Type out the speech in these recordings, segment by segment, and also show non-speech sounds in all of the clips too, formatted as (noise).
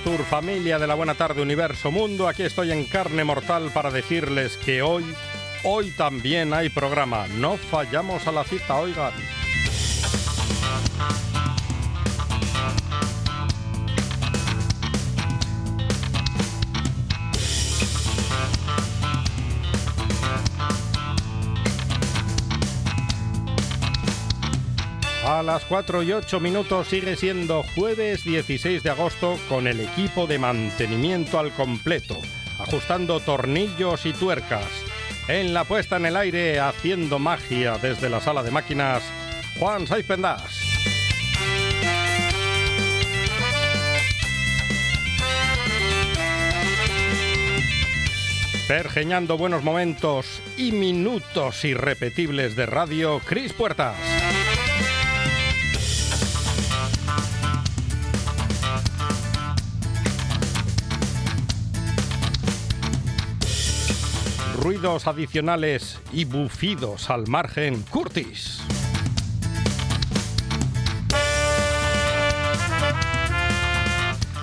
Astur, familia de la Buena Tarde, Universo Mundo, aquí estoy en carne mortal para decirles que hoy, hoy también hay programa. No fallamos a la cita, oigan. Las 4 y 8 minutos sigue siendo jueves 16 de agosto con el equipo de mantenimiento al completo, ajustando tornillos y tuercas. En la puesta en el aire, haciendo magia desde la sala de máquinas, Juan Saiz Pendas. Pergeñando buenos momentos y minutos irrepetibles de radio, Cris Puertas. Ruidos adicionales y bufidos al margen, Curtis.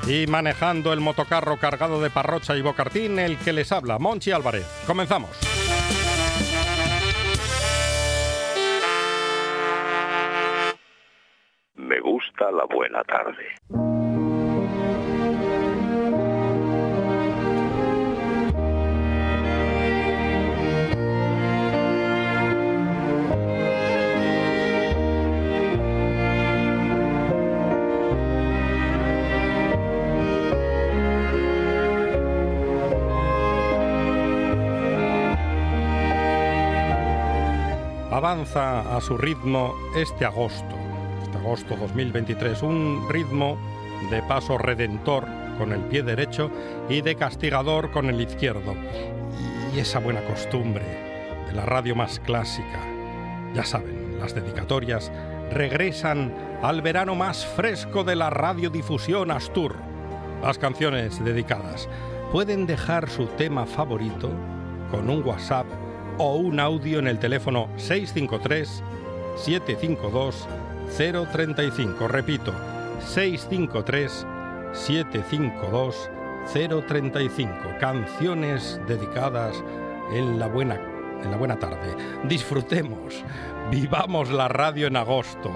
Y manejando el motocarro cargado de parrocha y bocartín, el que les habla, Monchi Álvarez. Comenzamos. Me gusta la buena tarde. Avanza a su ritmo este agosto, este agosto 2023, un ritmo de paso redentor con el pie derecho y de castigador con el izquierdo. Y esa buena costumbre de la radio más clásica, ya saben, las dedicatorias regresan al verano más fresco de la radiodifusión Astur. Las canciones dedicadas pueden dejar su tema favorito con un WhatsApp o un audio en el teléfono 653 752 035. Repito, 653 752 035. Canciones dedicadas en la buena en la buena tarde. Disfrutemos, vivamos la radio en agosto.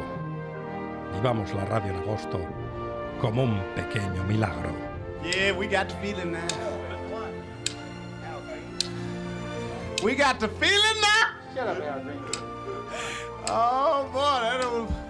Vivamos la radio en agosto como un pequeño milagro. Yeah, we got feeling now. We got the feeling now. Shut up, Al Oh boy, that was.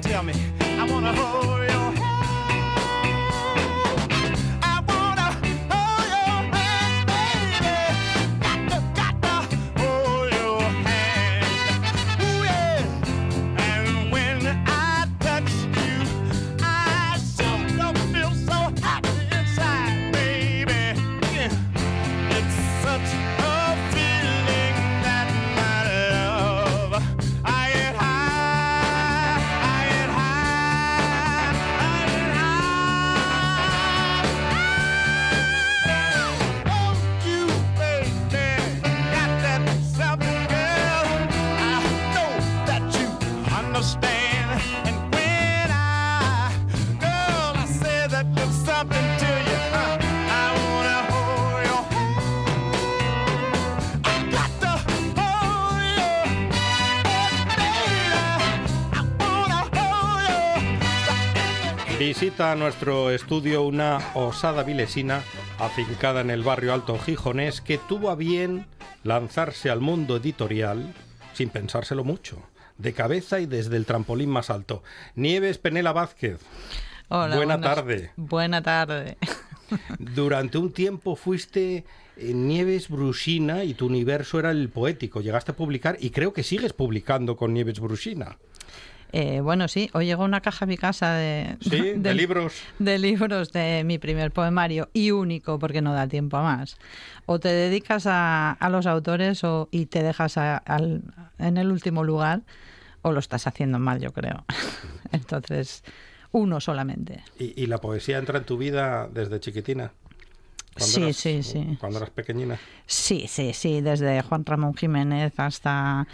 tell me. Visita a nuestro estudio una osada vilesina afincada en el barrio alto gijonés que tuvo a bien lanzarse al mundo editorial sin pensárselo mucho, de cabeza y desde el trampolín más alto. Nieves Penela Vázquez. Hola, Buena buenas- tarde. Buena tarde. (laughs) Durante un tiempo fuiste en Nieves Brusina y tu universo era el poético. Llegaste a publicar y creo que sigues publicando con Nieves Brusina. Eh, bueno, sí, hoy llegó una caja a mi casa de, Sí, de (laughs) libros. de libros de mi primer poemario y único porque no da tiempo a más. O te dedicas a, a los autores o, y te dejas a- al- en el último lugar o lo estás haciendo mal, yo creo. (laughs) Entonces, uno solamente. Y, y la poesía entra en tu vida desde chiquitina. Sí, sí, sí. Cuando eras pequeñina. Sí, sí, sí, desde Juan Ramón Jiménez hasta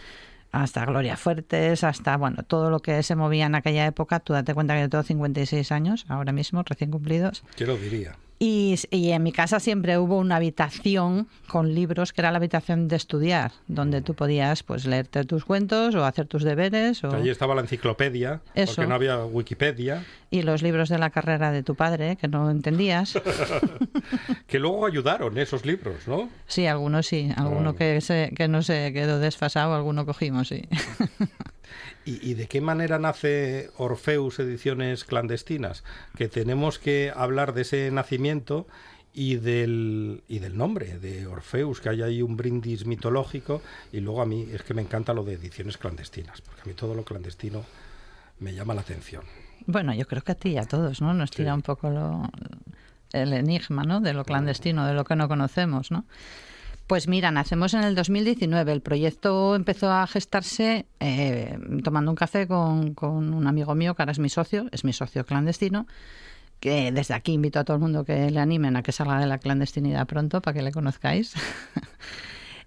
hasta Gloria Fuertes, hasta bueno, todo lo que se movía en aquella época. Tú date cuenta que yo tengo 56 años, ahora mismo, recién cumplidos. Yo lo diría. Y, y en mi casa siempre hubo una habitación con libros que era la habitación de estudiar, donde tú podías pues leerte tus cuentos o hacer tus deberes o... Allí estaba la enciclopedia, Eso. porque no había Wikipedia, y los libros de la carrera de tu padre que no entendías. (laughs) (laughs) que luego ayudaron esos libros, ¿no? Sí, algunos sí, alguno que, se, que no se quedó desfasado, alguno cogimos, sí. (laughs) ¿Y, y de qué manera nace Orfeus Ediciones Clandestinas? Que tenemos que hablar de ese nacimiento y del, y del nombre de Orfeus, que hay ahí un brindis mitológico. Y luego a mí es que me encanta lo de Ediciones Clandestinas, porque a mí todo lo clandestino me llama la atención. Bueno, yo creo que a ti y a todos, ¿no? Nos tira Sí. un poco lo, el enigma, ¿no? De lo clandestino, de lo que no conocemos, ¿no? Pues mira, nacemos en el 2019. El proyecto empezó a gestarse eh, tomando un café con, un amigo mío, que ahora es mi socio, es mi socio clandestino, que desde aquí invito a todo el mundo que le animen a que salga de la clandestinidad pronto para que le conozcáis. (laughs)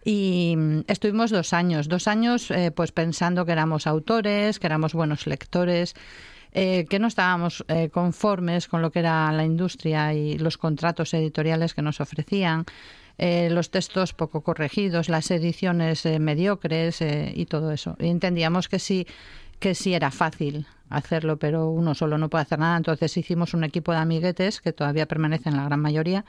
Y mm, estuvimos dos años, dos años eh, pues pensando que éramos autores, que éramos buenos lectores, eh, que no estábamos eh, conformes con lo que era la industria y los contratos editoriales que nos ofrecían, eh, los textos poco corregidos, las ediciones eh, mediocres eh, y todo eso. Y entendíamos que sí, que sí era fácil hacerlo, pero uno solo no puede hacer nada. Entonces hicimos un equipo de amiguetes que todavía permanecen la gran mayoría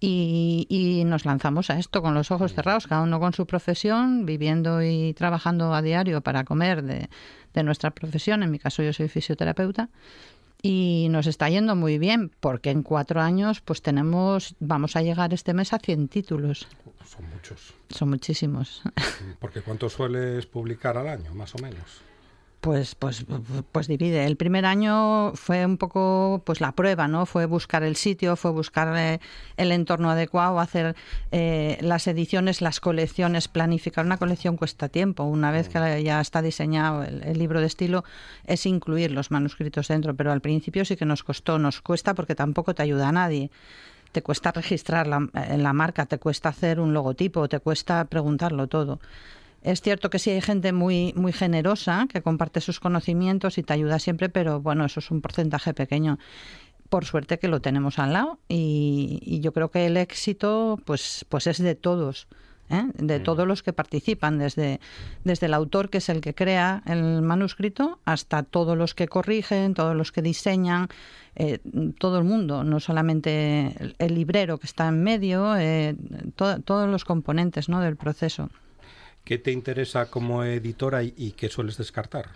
y, y nos lanzamos a esto con los ojos cerrados, cada uno con su profesión, viviendo y trabajando a diario para comer de, de nuestra profesión. En mi caso yo soy fisioterapeuta y nos está yendo muy bien porque en cuatro años pues tenemos, vamos a llegar este mes a 100 títulos. Son muchos. Son muchísimos. (laughs) Porque ¿cuánto sueles publicar al año, más o menos? Pues, pues, pues divide. El primer año fue un poco pues la prueba, ¿no? Fue buscar el sitio, fue buscar eh, el entorno adecuado, hacer eh, las ediciones, las colecciones, planificar una colección cuesta tiempo. Una vez que ya está diseñado el, libro de estilo, es incluir los manuscritos dentro, pero al principio sí que nos costó, nos cuesta porque tampoco te ayuda a nadie. Te cuesta registrar la, la marca, te cuesta hacer un logotipo, te cuesta preguntarlo todo. Es cierto que sí hay gente muy, muy generosa que comparte sus conocimientos y te ayuda siempre, pero bueno, eso es un porcentaje pequeño. Por suerte que lo tenemos al lado y, y yo creo que el éxito pues, pues es de todos, ¿eh? de todos los que participan, desde, desde el autor, que es el que crea el manuscrito, hasta todos los que corrigen, todos los que diseñan, eh, todo el mundo, no solamente el, el librero que está en medio, eh, to- todos los componentes ¿no? del proceso. ¿Qué te interesa como editora y, y qué sueles descartar?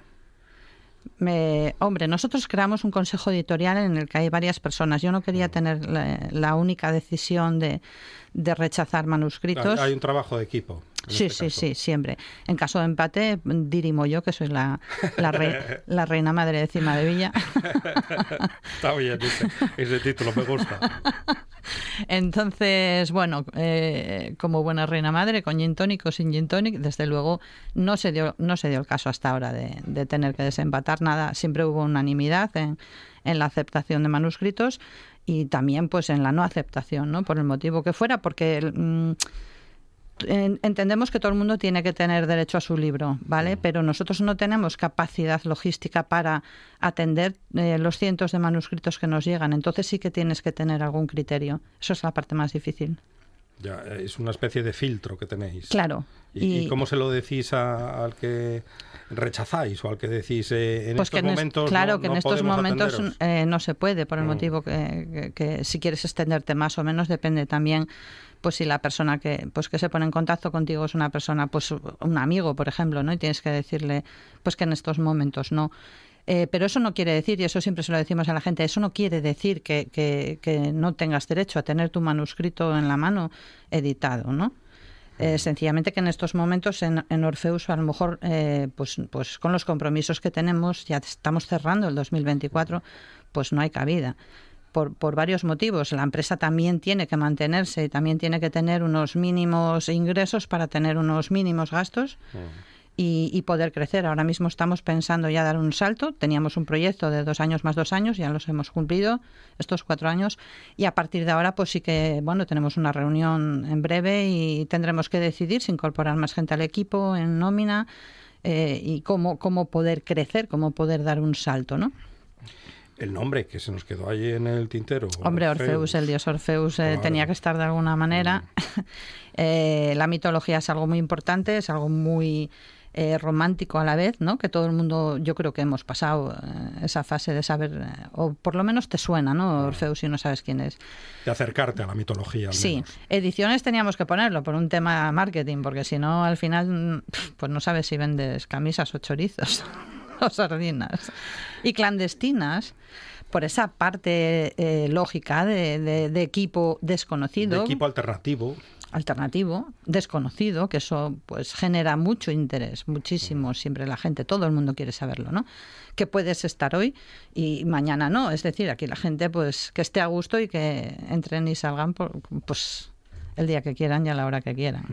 Me- hombre, nosotros creamos un consejo editorial en el que hay varias personas. Yo no quería tener la, la única decisión de, de rechazar manuscritos. Hay un trabajo de equipo. Sí, este sí, caso. sí, siempre. En caso de empate, dirimo yo, que soy la, la, re- (laughs) la reina madre de Cima de Villa. (laughs) Está bien ese, ese título, me gusta. (laughs) Entonces, bueno, eh, como buena reina madre, con gin tonic o sin gin tonic, desde luego no se dio, no se dio el caso hasta ahora de, de tener que desempatar nada. Siempre hubo unanimidad en, en la aceptación de manuscritos y también pues en la no aceptación, ¿no? Por el motivo que fuera, porque mm, en- entendemos que todo el mundo tiene que tener derecho a su libro, ¿vale? Pero nosotros no tenemos capacidad logística para atender eh, los cientos de manuscritos que nos llegan. Entonces sí que tienes que tener algún criterio. Eso es la parte más difícil. Ya, es una especie de filtro que tenéis. Claro. ¿Y, y cómo se lo decís a- al que rechazáis o al que decís eh, en pues que estos es- momentos claro no- que en no estos momentos eh, no se puede por el motivo que, que- que si quieres extenderte más o menos depende también pues si la persona que pues que se pone en contacto contigo es una persona pues un amigo por ejemplo no y tienes que decirle pues que en estos momentos no. Eh, pero eso no quiere decir, y eso siempre se lo decimos a la gente, eso no quiere decir que, que- que no tengas derecho a tener tu manuscrito en la mano editado, ¿no? Eh, sencillamente que en estos momentos en, en Orfeus a lo mejor eh, pues, pues con los compromisos que tenemos ya estamos cerrando el 2024 pues no hay cabida por, por varios motivos la empresa también tiene que mantenerse y también tiene que tener unos mínimos ingresos para tener unos mínimos gastos y, y poder crecer. Ahora mismo estamos pensando ya dar un salto. Teníamos un proyecto de dos años más dos años, ya los hemos cumplido estos cuatro años. Y a partir de ahora, pues sí que, bueno, tenemos una reunión en breve y tendremos que decidir si incorporar más gente al equipo en nómina eh, y cómo, cómo poder crecer, cómo poder dar un salto, ¿no? El nombre que se nos quedó ahí en el tintero. Hombre, Orfeus, el dios Orfeus eh, Claro. Mm. tenía que estar de alguna manera. (laughs) Eh, la mitología es algo muy importante, es algo muy eh, romántico a la vez, ¿no? Que todo el mundo, yo creo que hemos pasado eh, esa fase de saber, o por lo menos te suena, Mm. ¿no? Orfeus y no sabes quién es. De acercarte a la mitología. al Sí, menos. ediciones teníamos que ponerlo por un tema marketing, porque si no, al final, mm, pues no sabes si vendes camisas o chorizos (laughs) o (laughs) sardinas. Y clandestinas, por esa parte eh, lógica de, de- de equipo desconocido, De equipo alternativo. alternativo, desconocido, que eso pues genera mucho interés, muchísimo, siempre la gente, todo el mundo quiere saberlo, ¿no? Que puedes estar hoy y mañana no, es decir, aquí la gente pues que esté a gusto y que entren y salgan por, pues el día que quieran y a la hora que quieran.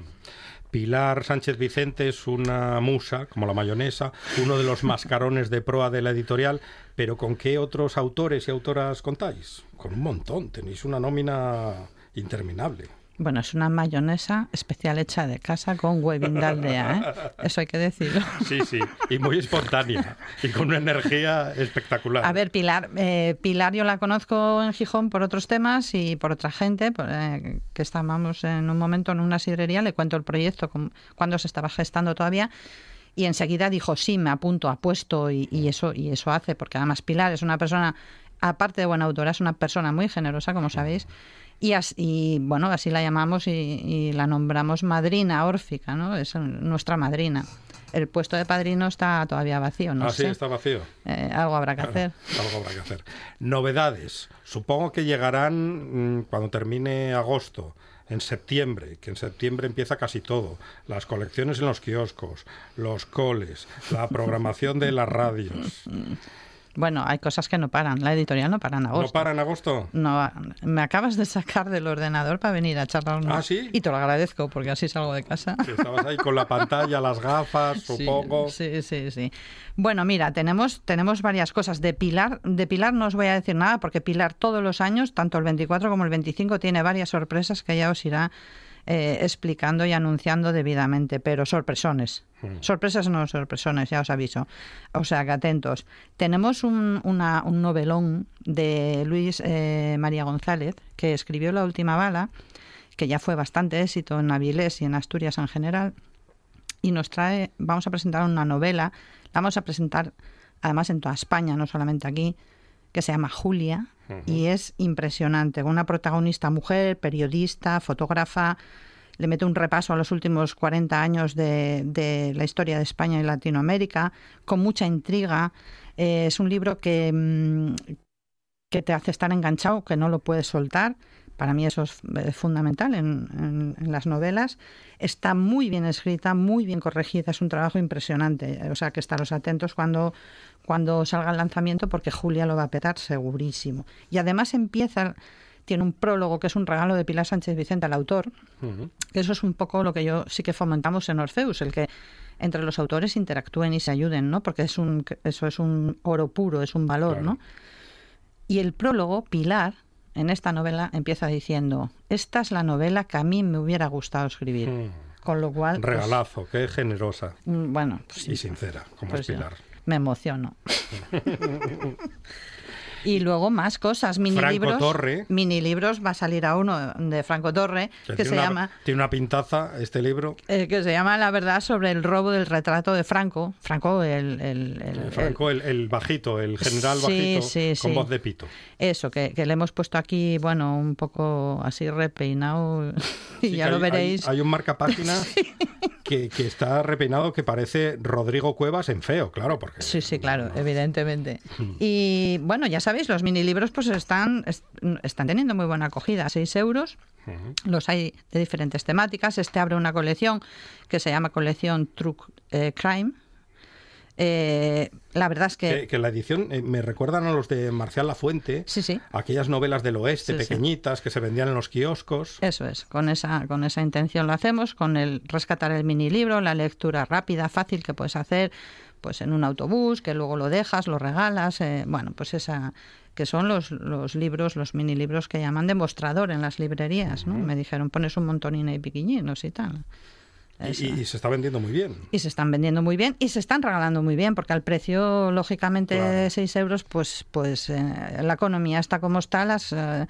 Pilar Sánchez Vicente es una musa, como la mayonesa, uno de los (laughs) mascarones de proa de la editorial, pero ¿con qué otros autores y autoras contáis? Con un montón, tenéis una nómina interminable. Bueno, es una mayonesa especial hecha de casa con huevín de aldea, ¿eh? Eso hay que decirlo. (laughs) Sí, sí, y muy espontánea, y con una energía espectacular. A ver, Pilar, eh, Pilar yo la conozco en Gijón por otros temas y por otra gente, por, eh, que estábamos en un momento en una sidrería, le cuento el proyecto, con- cuando se estaba gestando todavía, y enseguida dijo, sí, me apunto, apuesto, y, y eso, y eso hace, porque además Pilar es una persona, aparte de buena autora, es una persona muy generosa, como sabéis, y, as- y, bueno, así la llamamos y, y la nombramos madrina órfica, ¿no? Es nuestra madrina. El puesto de padrino está todavía vacío, no ah, sí, está vacío. Eh, algo habrá que hacer. Algo habrá que hacer. Novedades. Supongo que llegarán mm, cuando termine agosto, en septiembre, que en septiembre empieza casi todo. Las colecciones en los kioscos, los coles, la programación de las radios. (laughs) Bueno, hay cosas que no paran. La editorial no para en ¿No agosto. para en agosto? No, me acabas de sacar del ordenador para venir a charlar. ¿Ah, sí? Y te lo agradezco porque así salgo de casa. Que estabas ahí con la pantalla, las gafas, (laughs) supongo. Sí, sí, sí. Bueno, mira, tenemos, tenemos varias cosas. De Pilar, de Pilar no os voy a decir nada porque Pilar todos los años, tanto el 24 como el 25, tiene varias sorpresas que ya os irá eh, explicando y anunciando debidamente, pero sorpresones. Sorpresas no sorpresones, ya os aviso. O sea, que atentos. Tenemos un, una- un novelón de Luis eh, María González que escribió La última bala, que ya fue bastante éxito en Avilés y en Asturias en general y nos trae, vamos a presentar una novela, la vamos a presentar además en toda España, no solamente aquí, que se llama Julia y es impresionante, una protagonista mujer, periodista, fotógrafa, le mete un repaso a los últimos 40 años de, de la historia de España y Latinoamérica, con mucha intriga. Eh, es un libro que, mm, que te hace estar enganchado, que no lo puedes soltar. Para mí eso es eh, fundamental en, en- en las novelas. Está muy bien escrita, muy bien corregida, es un trabajo impresionante. O sea que estaros atentos cuando, cuando salga el lanzamiento porque Julia lo va a petar segurísimo. Y además empieza, tiene un prólogo que es un regalo de Pilar Sánchez Vicente al autor, que eso es un poco lo que yo sí que fomentamos en Orfeus, el que entre los autores interactúen y se ayuden, ¿no? Porque es un, eso es un oro puro, es un valor, Claro. ¿no? Y el prólogo, Pilar, en esta novela empieza diciendo, esta es la novela que a mí me hubiera gustado escribir. Mm. Con lo cual, pues, Regalazo, qué generosa mm, bueno, pues, y sincera, como pues es Pilar. Me emociono. (laughs) Y luego más cosas, mini Franco libros. Torre. Mini libros, va a salir a uno de Franco Torre, que, tiene se una, llama Tiene una pintaza este libro. eh, que se llama La verdad sobre el robo del retrato de Franco. Franco, el... el- el- el- Franco, el, el bajito, el general Sí, bajito, sí, con sí. voz de pito. eso, que, que le hemos puesto aquí, bueno, un poco así repeinado, y ya lo hay- veréis. Hay, hay un marcapágina (laughs) que, que está repeinado que parece Rodrigo Cuevas en feo, claro, porque Sí, sí, claro, evidentemente. (laughs) Y bueno, ya sabéis, los mini libros pues están, est- están teniendo muy buena acogida, 6 euros. Los hay de diferentes temáticas. Este abre una colección que se llama colección True eh, Crime. Eh, la verdad es que... que, que la edición eh, me recuerdan a los de Marcial Lafuente, Sí, sí. aquellas novelas del oeste sí. pequeñitas que se vendían en los kioscos. Eso es, con esa, con esa intención lo hacemos, con el rescatar el mini libro, la lectura rápida, fácil que puedes hacer pues en un autobús, que luego lo dejas, lo regalas, eh, bueno, pues esa que son los, los libros, los mini libros que llaman demostrador en las librerías, ¿no? Me dijeron, pones un montonín y piquiñinos y tal. Y, se está vendiendo muy bien. Y se están vendiendo muy bien y se están regalando muy bien, porque al precio, lógicamente, Claro. de 6 euros, pues, pues eh, la economía está como está, las, eh,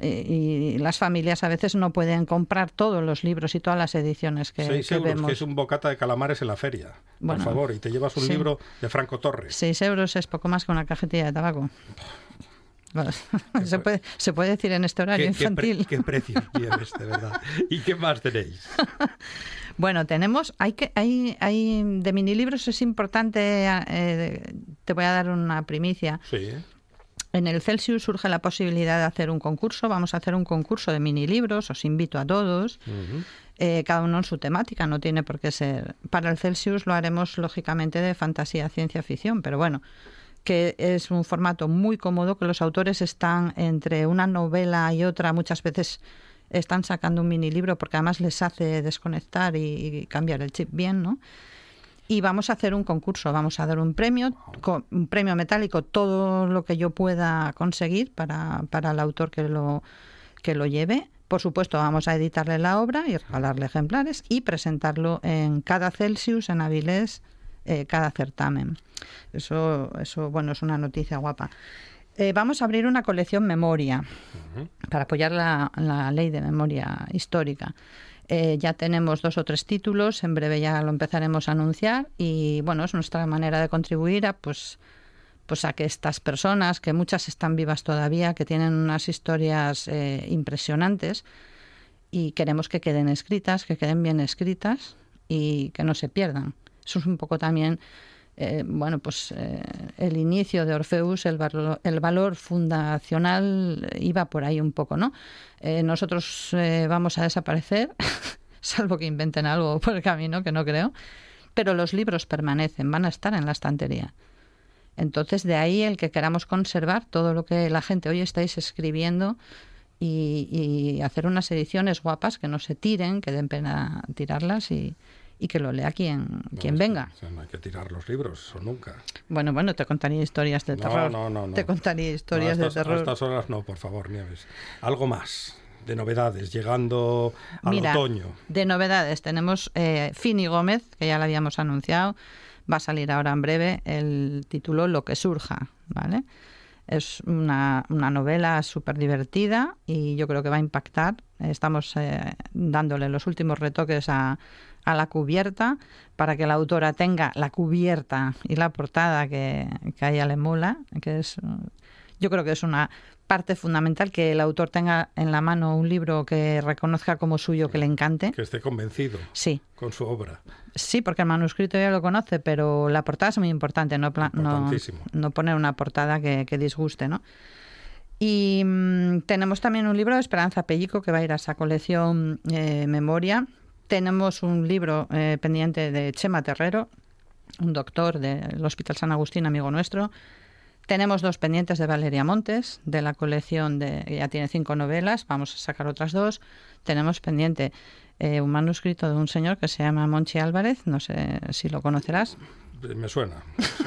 y, y las familias a veces no pueden comprar todos los libros y todas las ediciones que, Seis que euros, vemos. que es un bocata de calamares en la feria. Bueno, por favor, y te llevas un sí. libro de Franco Torres. 6 euros es poco más que una cajetilla de tabaco. (laughs) Se, puede, se puede decir en este horario ¿Qué, qué pre- infantil. qué precios (laughs) tienes, de verdad? ¿Y qué más tenéis? (laughs) Bueno, tenemos, hay que, hay, hay de mini libros es importante, eh, te voy a dar una primicia. Sí. En el Celsius surge la posibilidad de hacer un concurso. Vamos a hacer un concurso de mini libros. Os invito a todos. eh, cada uno en su temática. No tiene por qué ser. Para el Celsius lo haremos lógicamente de fantasía, ciencia ficción. Pero bueno, que es un formato muy cómodo que los autores están entre una novela y otra muchas veces están sacando un mini libro porque además les hace desconectar y, y cambiar el chip bien, ¿no? Y vamos a hacer un concurso, vamos a dar un premio, un premio metálico, todo lo que yo pueda conseguir para, para el autor que lo, que lo lleve. Por supuesto, vamos a editarle la obra y regalarle ejemplares y presentarlo en cada Celsius, en Avilés, eh, cada certamen. Eso, eso, bueno, es una noticia guapa. Eh, vamos a abrir una colección memoria para apoyar la, la ley de memoria histórica. Eh, ya tenemos dos o tres títulos, en breve ya lo empezaremos a anunciar y bueno, es nuestra manera de contribuir a pues pues a que estas personas, que muchas están vivas todavía, que tienen unas historias eh, impresionantes y queremos que queden escritas, que queden bien escritas y que no se pierdan. Eso es un poco también, eh, bueno, pues eh, el inicio de Orfeus, el, el valor fundacional iba por ahí un poco, ¿no? Eh, nosotros vamos a desaparecer, (laughs) salvo que inventen algo por el camino, que no creo, pero los libros permanecen, van a estar en la estantería. Entonces, de ahí el que queramos conservar todo lo que la gente hoy estáis escribiendo y, y hacer unas ediciones guapas que no se tiren, que den pena tirarlas y, y que lo lea quien, quien venga. o sea, no hay que tirar los libros, eso nunca. Bueno, bueno, te contaría historias de No, terror. no, no, no. Te contaría historias de terror. A estas horas no, por favor, Nieves. Algo más de novedades, llegando al Mira, otoño. de novedades tenemos eh, Fini Gómez, que ya la habíamos anunciado, va a salir ahora en breve el título Lo que surja, ¿vale? Es una, una novela súper divertida y yo creo que va a impactar. Estamos eh, dándole los últimos retoques a, a la cubierta para que la autora tenga la cubierta y la portada que, que a ella le mola, que es yo creo que es una parte fundamental que el autor tenga en la mano un libro que reconozca como suyo, que le encante. Que esté convencido Sí, con su obra. sí, porque el manuscrito ya lo conoce, pero la portada es muy importante, no, no, no poner una portada que, que disguste, ¿no? Y mm, tenemos también un libro de Esperanza Pellico que va a ir a esa colección eh, Memoria. Tenemos un libro eh, pendiente de Chema Terrero, un doctor del Hospital San Agustín, amigo nuestro. Tenemos dos pendientes de Valeria Montes, de la colección de. Ya tiene cinco novelas, vamos a sacar otras dos. Tenemos pendiente eh, un manuscrito de un señor que se llama Monchi Álvarez, no sé si lo conocerás, Me suena. Sí.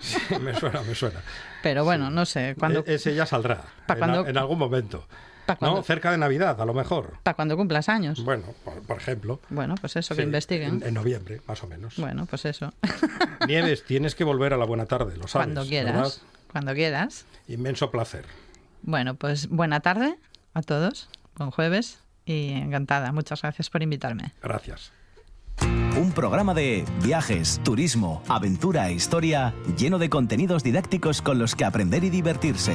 Sí, me suena, me suena. pero bueno, no sé. Cuando, E- ese ya saldrá. Cuando- en algún momento. No, cerca de Navidad, a lo mejor. para cuando cumplas años. Bueno, por, por ejemplo. Bueno, pues eso, que investiguen. En, en noviembre, más o menos. Bueno, pues eso. (laughs) Nieves, tienes que volver a la buena tarde, lo sabes. Cuando quieras. ¿verdad? cuando quieras. Inmenso placer. Bueno, pues buena tarde a todos, buen jueves y encantada. Muchas gracias por invitarme. Gracias. Un programa de viajes, turismo, aventura e historia lleno de contenidos didácticos con los que aprender y divertirse.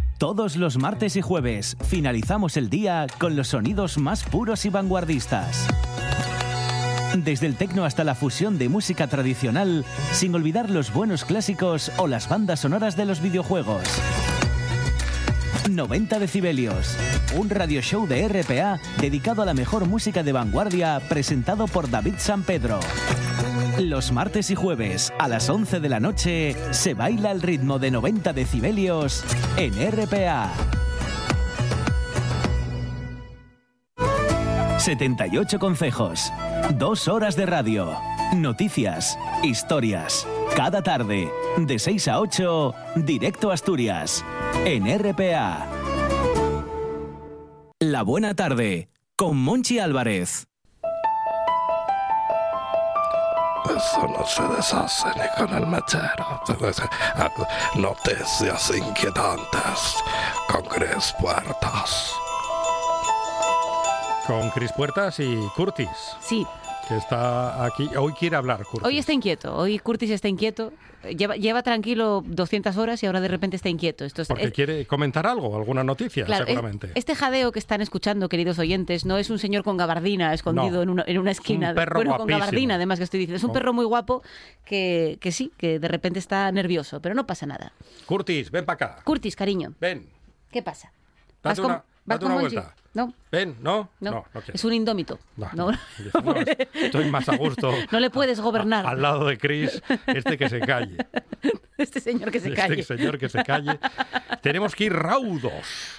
Todos los martes y jueves finalizamos el día con los sonidos más puros y vanguardistas. Desde el tecno hasta la fusión de música tradicional, sin olvidar los buenos clásicos o las bandas sonoras de los videojuegos. 90 decibelios, un radio show de RPA dedicado a la mejor música de vanguardia presentado por David San Pedro. Los martes y jueves a las 11 de la noche se baila al ritmo de 90 decibelios en RPA. 78 consejos, dos horas de radio, noticias, historias. Cada tarde, de 6 a 8, directo a Asturias, en RPA. La buena tarde, con Monchi Álvarez. Eso no se deshace ni con el mechero. Noticias inquietantes con Cris Puertas. Con Cris Puertas y Curtis, Sí, que está aquí. Hoy quiere hablar, Curtis. hoy está inquieto. Hoy Curtis está inquieto. Lleva, lleva tranquilo 200 horas y ahora de repente está inquieto. Esto es, Porque es- quiere comentar algo, alguna noticia, claro, es- seguramente. este jadeo que están escuchando, queridos oyentes, no es un señor con gabardina escondido No, en, una, en una esquina. un perro bueno, con guapísimo. gabardina, además que estoy diciendo. Es un Con- perro muy guapo que, que sí, que de repente está nervioso, pero no pasa nada. Curtis, ven para acá. Curtis, cariño, Ven, ¿qué pasa? Date con- una- date una vuelta. No, ven, ¿no? no, no, quiere. es un indómito. No, No, no, no, (laughs) estoy más a gusto. No le puedes gobernar. Al lado de Chris, este que se calle. (laughs) Este señor que se este calle. señor que se calle. Tenemos que ir raudos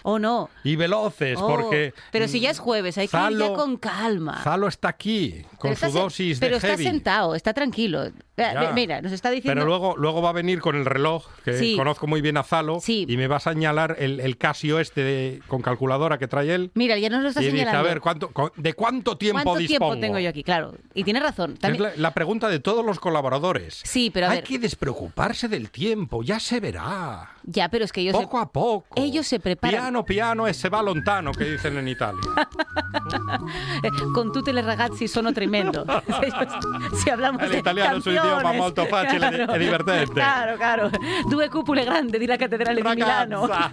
Oh, no. y veloces Oh, porque. pero si ya es jueves, hay que ir ya Zalo- con calma. Zalo está aquí con Pero su está dosis Pero de está heavy. sentado, está tranquilo. Ya. Mira, nos está diciendo. Pero luego, luego va a venir con el reloj, que Sí. conozco muy bien a Zalo, Sí. y me va a señalar el, el Casio este de- con calculadora que trae él. Mira, ya nos lo está y dice, señalando. a ver, ¿cuánto, co- ¿de cuánto tiempo ¿Cuánto dispongo? tiempo tengo yo aquí? Claro. Y tiene razón. Es la, la pregunta de todos los colaboradores. Sí, pero a Hay ver. que despreocuparse del tiempo, ya se verá. Ya, pero es que ellos. Poco a poco. ellos se preparan. Piano, piano, e se va lontano, que dicen en Italia. (laughs) con tutte le ragazzi sono tremendo. (laughs) (laughs) si hablamos El italiano es un idioma molto facile di- e divertente. Claro, claro. Due cupole grandi di la cattedrale di Milano. Ragazza.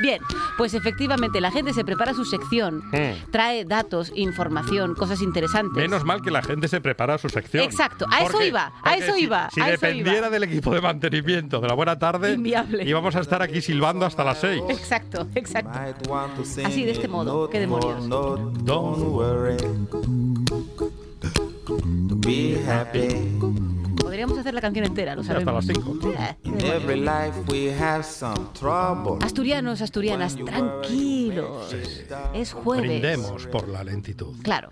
Bien, pues efectivamente la gente se prepara su sección, Mm. trae datos, información, cosas interesantes. Menos mal que la gente se prepara su sección. Exacto, a eso iba, a porque eso si- iba, Si, a eso dependiera iba. del equipo de mantenimiento de la buena tarde, Inviable. íbamos a estar aquí silbando hasta las seis. Exacto, exacto. Así de este modo. ¿Qué demonios? Don't worry. Be happy. Podríamos hacer la canción entera, lo Ya hasta sabemos. las cinco. Eh, In qué every demonios. life we have some trouble. Asturianos, asturianas, tranquilos. Es jueves. Brindemos por la lentitud. Claro.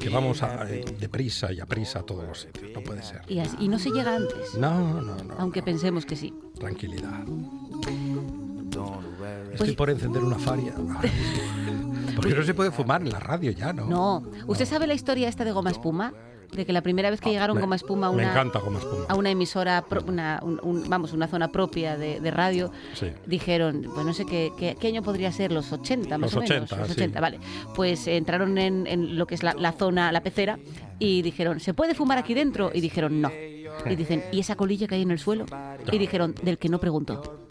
Que vamos a, eh, deprisa y a prisa a todos los sitios. No puede ser. Y, así- y no se llega antes, No, no, no. aunque no. pensemos que sí. Tranquilidad. Estoy por encender una faria. Ay, Porque no se puede fumar en la radio ya, ¿no? No. ¿Usted sabe la historia esta de Goma Espuma? De que la primera vez que llegaron Me- Goma Espuma a una, encanta Goma Espuma. a una emisora, pro- una, un- un- vamos, una zona propia de, de radio, Sí. dijeron, pues no sé qué, qué, qué año podría ser, los 80 más Los o menos. 80, los sí. 80, vale. Pues entraron en, en lo que es la, la zona, la pecera, y dijeron, ¿se puede fumar aquí dentro? Y dijeron, no. Y dicen, ¿y esa colilla que hay en el suelo? Y dijeron, del que no preguntó.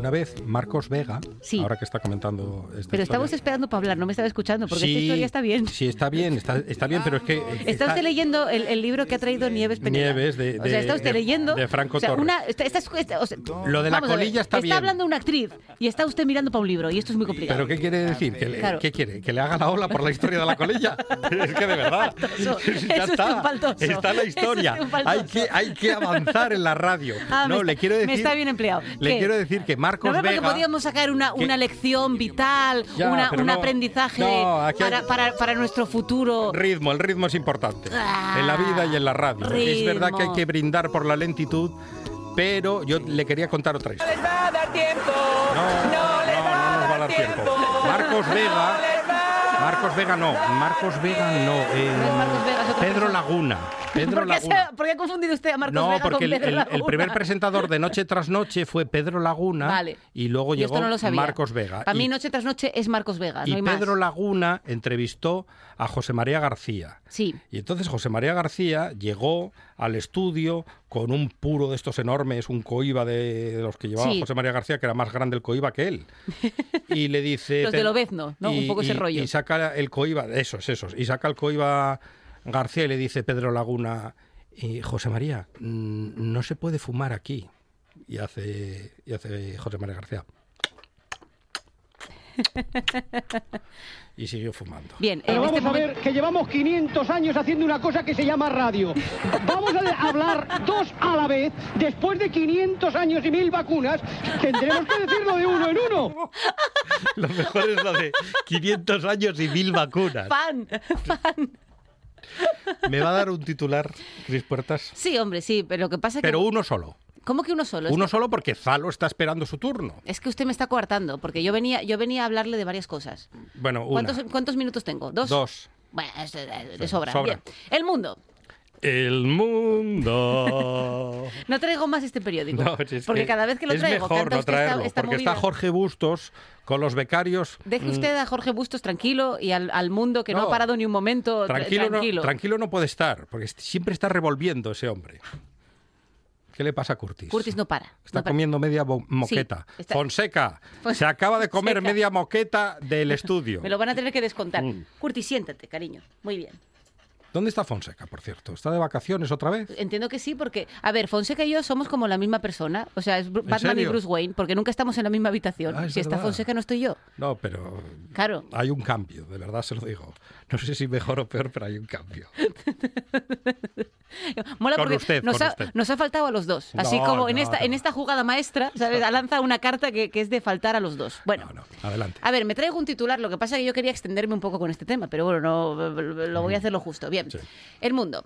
Una vez Marcos Vega, Sí. ahora que está comentando esta Pero historia- estamos esperando para hablar, no me estaba escuchando, porque Sí, esta historia está bien. Sí, está bien, está, está bien, pero es que... ¿Está usted leyendo el, el libro que ha traído Nieves Peneda? Nieves, de- O sea, está de- usted de- leyendo... de Franco o sea, Torres. una- está- está- está- o sea, Lo de la colilla está bien. hablando una actriz y está usted mirando para un libro y esto es muy complicado. ¿Pero qué quiere decir? ¿Que le- Claro. ¿Qué quiere? ¿Que le haga la ola por la historia de la colilla? (laughs) es que de verdad. Faltoso. (laughs) ya Es usted está. faltoso. Está la Es historia. faltoso. Hay que, hay que avanzar en la radio. Ah, no, le está- quiero decir. me está bien empleado. Le ¿Qué? quiero decir que Marcos no, porque Vega. podíamos sacar una, que- una lección vital, Ya, una- pero un no- aprendizaje no, para, para, para nuestro futuro. Ritmo, el ritmo es importante. Ah, en la vida y en la radio. Es verdad que hay que brindar por la lentitud, pero yo le quería contar otra historia. les va a dar tiempo. No, no, no nos va a dar tiempo. Marcos Vega. Marcos Vega no, Marcos Vega no. eh, No es Marcos Vega, es Pedro. Laguna. Pedro ¿Por qué, se- Laguna. por qué ha confundido usted a Marcos No, Vega porque con el, Pedro el- el Laguna? primer presentador de Noche tras Noche fue Pedro Laguna Vale. y luego Yo llegó no. Marcos Vega. Para Y- mí, noche tras noche es Marcos Vega, y no hay más. Pedro Laguna entrevistó a José María García. Sí. Y entonces José María García llegó al estudio con un puro de estos enormes, un coiba de, de los que llevaba Sí. José María García, que era más grande el coiba que él. (laughs) Y le dice... Los "Te- de Lobezno, ¿no? Un poco ese rollo. Y saca el coiba, esos, esos. Y saca el coiba García y le dice Pedro Laguna, y José María, mm, no se puede fumar aquí. Y hace, y hace José María García. (laughs) Y siguió fumando. Bien, Pero vamos este a momento- ver que llevamos 500 años haciendo una cosa que se llama radio. Vamos a hablar dos a la vez. Después de 500 años y mil vacunas, tendremos que decirlo de uno en uno. Lo mejor es lo de 500 años y mil vacunas. Fan, fan. ¿Me va a dar un titular, Cris Puertas? Sí, hombre, sí, pero lo que pasa es que... Pero uno solo. ¿Cómo que uno solo? Es Uno que- solo porque Zalo está esperando su turno. Es que usted me está coartando, porque yo venía, yo venía a hablarle de varias cosas. Bueno, una. ¿Cuántos, cuántos minutos tengo? ¿Dos? Dos. Bueno, es de, sobra. sobra. Bien. El mundo. El mundo. (laughs) No traigo más este periódico. (laughs) No, es porque que cada vez que lo es traigo, mejor canta no esta- traerlo, esta porque movida. está Jorge Bustos con los becarios. Deje mm, usted a Jorge Bustos tranquilo y al, al mundo que no, No. ha parado ni un momento. tra- Tranquilo, tranquilo. No, tranquilo no puede estar, porque siempre está revolviendo ese hombre. ¿Qué le pasa a Curtis? Curtis no para. Está no para. comiendo media moqueta. está- Fonseca, Fon- se acaba de comer Fonseca. media moqueta del estudio. (laughs) Me lo van a tener que descontar. Mm. Curtis, siéntate, cariño. Muy bien. ¿Dónde está Fonseca, por cierto? ¿Está de vacaciones otra vez? Entiendo que sí, porque, a ver, Fonseca y yo somos como la misma persona. O sea, es Batman y? Bruce Wayne, porque nunca estamos en la misma habitación. Ah, es si está. Fonseca, no estoy yo. No, pero Claro. hay un cambio, de verdad se lo digo. No sé si mejor o peor, pero hay un cambio. (laughs) Mola Con porque usted, nos, con ha, usted. nos ha faltado a los dos. Así No, como en, esta, no. en esta jugada maestra, ¿sabes? lanza una carta que, que es de faltar a los dos. Bueno, Adelante. a ver, me traigo un titular. Lo que pasa es que yo quería extenderme un poco con este tema, pero bueno, no, lo voy a hacer lo justo. Bien. El mundo.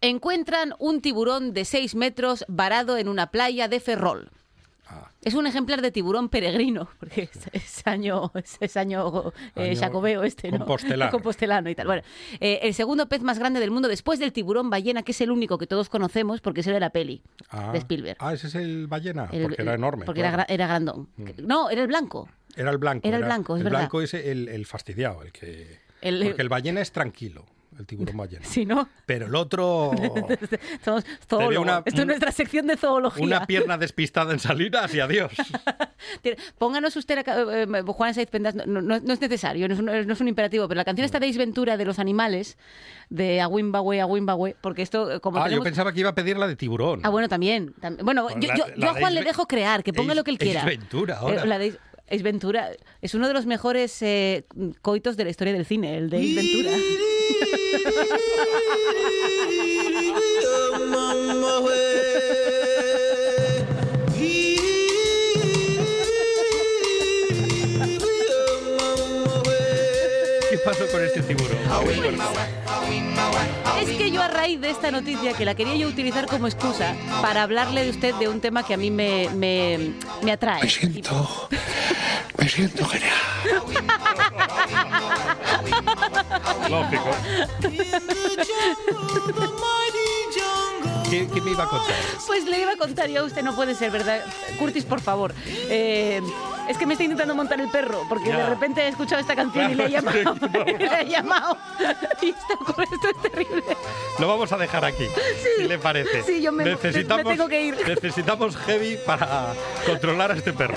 Encuentran un tiburón de 6 metros varado en una playa de Ferrol. Ah. Es un ejemplar de tiburón peregrino, (laughs) porque es, es año, es, es año, eh, Año jacobeo este, ¿no? compostelano. (laughs) Compostelano y tal. Bueno, eh, el segundo pez más grande del mundo después del tiburón ballena, que es el único que todos conocemos porque es el de la peli Ah. de Spielberg. Ah, ese es el ballena, El- porque era enorme. Porque claro. era, era grandón. No, era el blanco. Era el blanco. Era el blanco, es el verdad. blanco es el, el fastidiado, el que... El- porque el ballena es tranquilo, el tiburón ballena. (laughs) Sí, ¿no? Pero el otro... (laughs) Somos una- Esto es nuestra sección de zoología. Una pierna despistada en salinas y adiós. (laughs) Pónganos usted, la ca- eh, eh, Juan Saiz Pendas, no, no- no es necesario, no es, un, no es un imperativo, pero la canción esta de Ace Ventura de los animales, de Aguimbagüe, Aguimbagüe, porque esto, eh, como ah, yo tenemos... pensaba que iba a pedir la de tiburón. Ah, bueno, también. tam- Bueno, yo, la- yo- la yo a de Juan le dejo crear, que ponga lo que él quiera. Ventura, ahora. Eh, la de Ace Ventura es uno de los mejores eh, coitos de la historia del cine, el de I'm on my way. Pasó con este tiburón? Es que yo a raíz de esta noticia, que la quería yo utilizar como excusa para hablarle de usted de un tema que a mí me, me, me atrae. Me siento. Me siento genial. Lógico. ¿Qué, qué me iba a contar? Pues le iba a contar yo a usted, no puede ser, ¿verdad? Curtis, por favor. Eh, es que me está intentando montar el perro, porque Ya. de repente he escuchado esta canción y le he llamado. sí, no. le he llamado. Y esto, esto es terrible. Lo vamos a dejar aquí, si le parece. sí, yo me- me- necesitamos, me tengo que ir. Necesitamos heavy para controlar a este perro.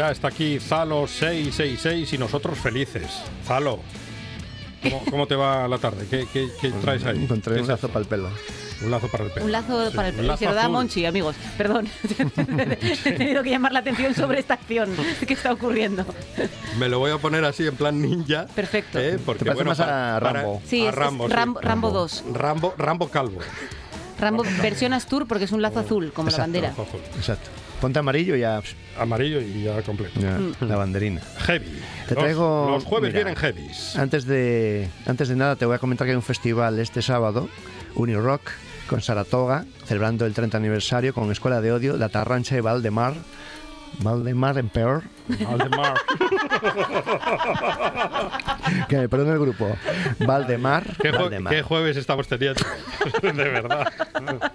Ya está aquí Zalo 666 y nosotros felices. Zalo, ¿cómo, (laughs) cómo te va la tarde? ¿Qué, qué- qué traes ahí? Encontré ¿Qué un lazo para el pelo. Un lazo para el pelo. Un lazo Sí, para el pelo. Se lo da. Monchi, amigos. (laughs) Perdón. (laughs) He tenido que llamar la atención sobre esta acción que está ocurriendo. Me lo voy a poner así en plan ninja. Perfecto. ¿eh? Porque, Te bueno, más a para- para- Rambo. Sí, a es- es Rambo, sí. Rambo- Rambo 2. Rambo, Rambo Calvo. Rambo versión Astur porque es un lazo azul, como la Exacto. bandera. Lazo azul. Exacto. Ponte amarillo y ya, Amarillo y ya completo. ya, Mm. la banderina. Heavy. Te Los- traigo. Los, jueves mira, vienen heavies. Antes de, antes de nada, te voy a comentar que hay un festival este sábado, Unirock, con Saratoga, celebrando el 30 aniversario con Escuela de Odio, La Tarrancha y Valdemar. Valdemar en peor. Valdemar. (laughs) Que me perdone el grupo. Valdemar. ¿Qué, jue- Valdemar. qué jueves estamos teniendo? (laughs) de verdad.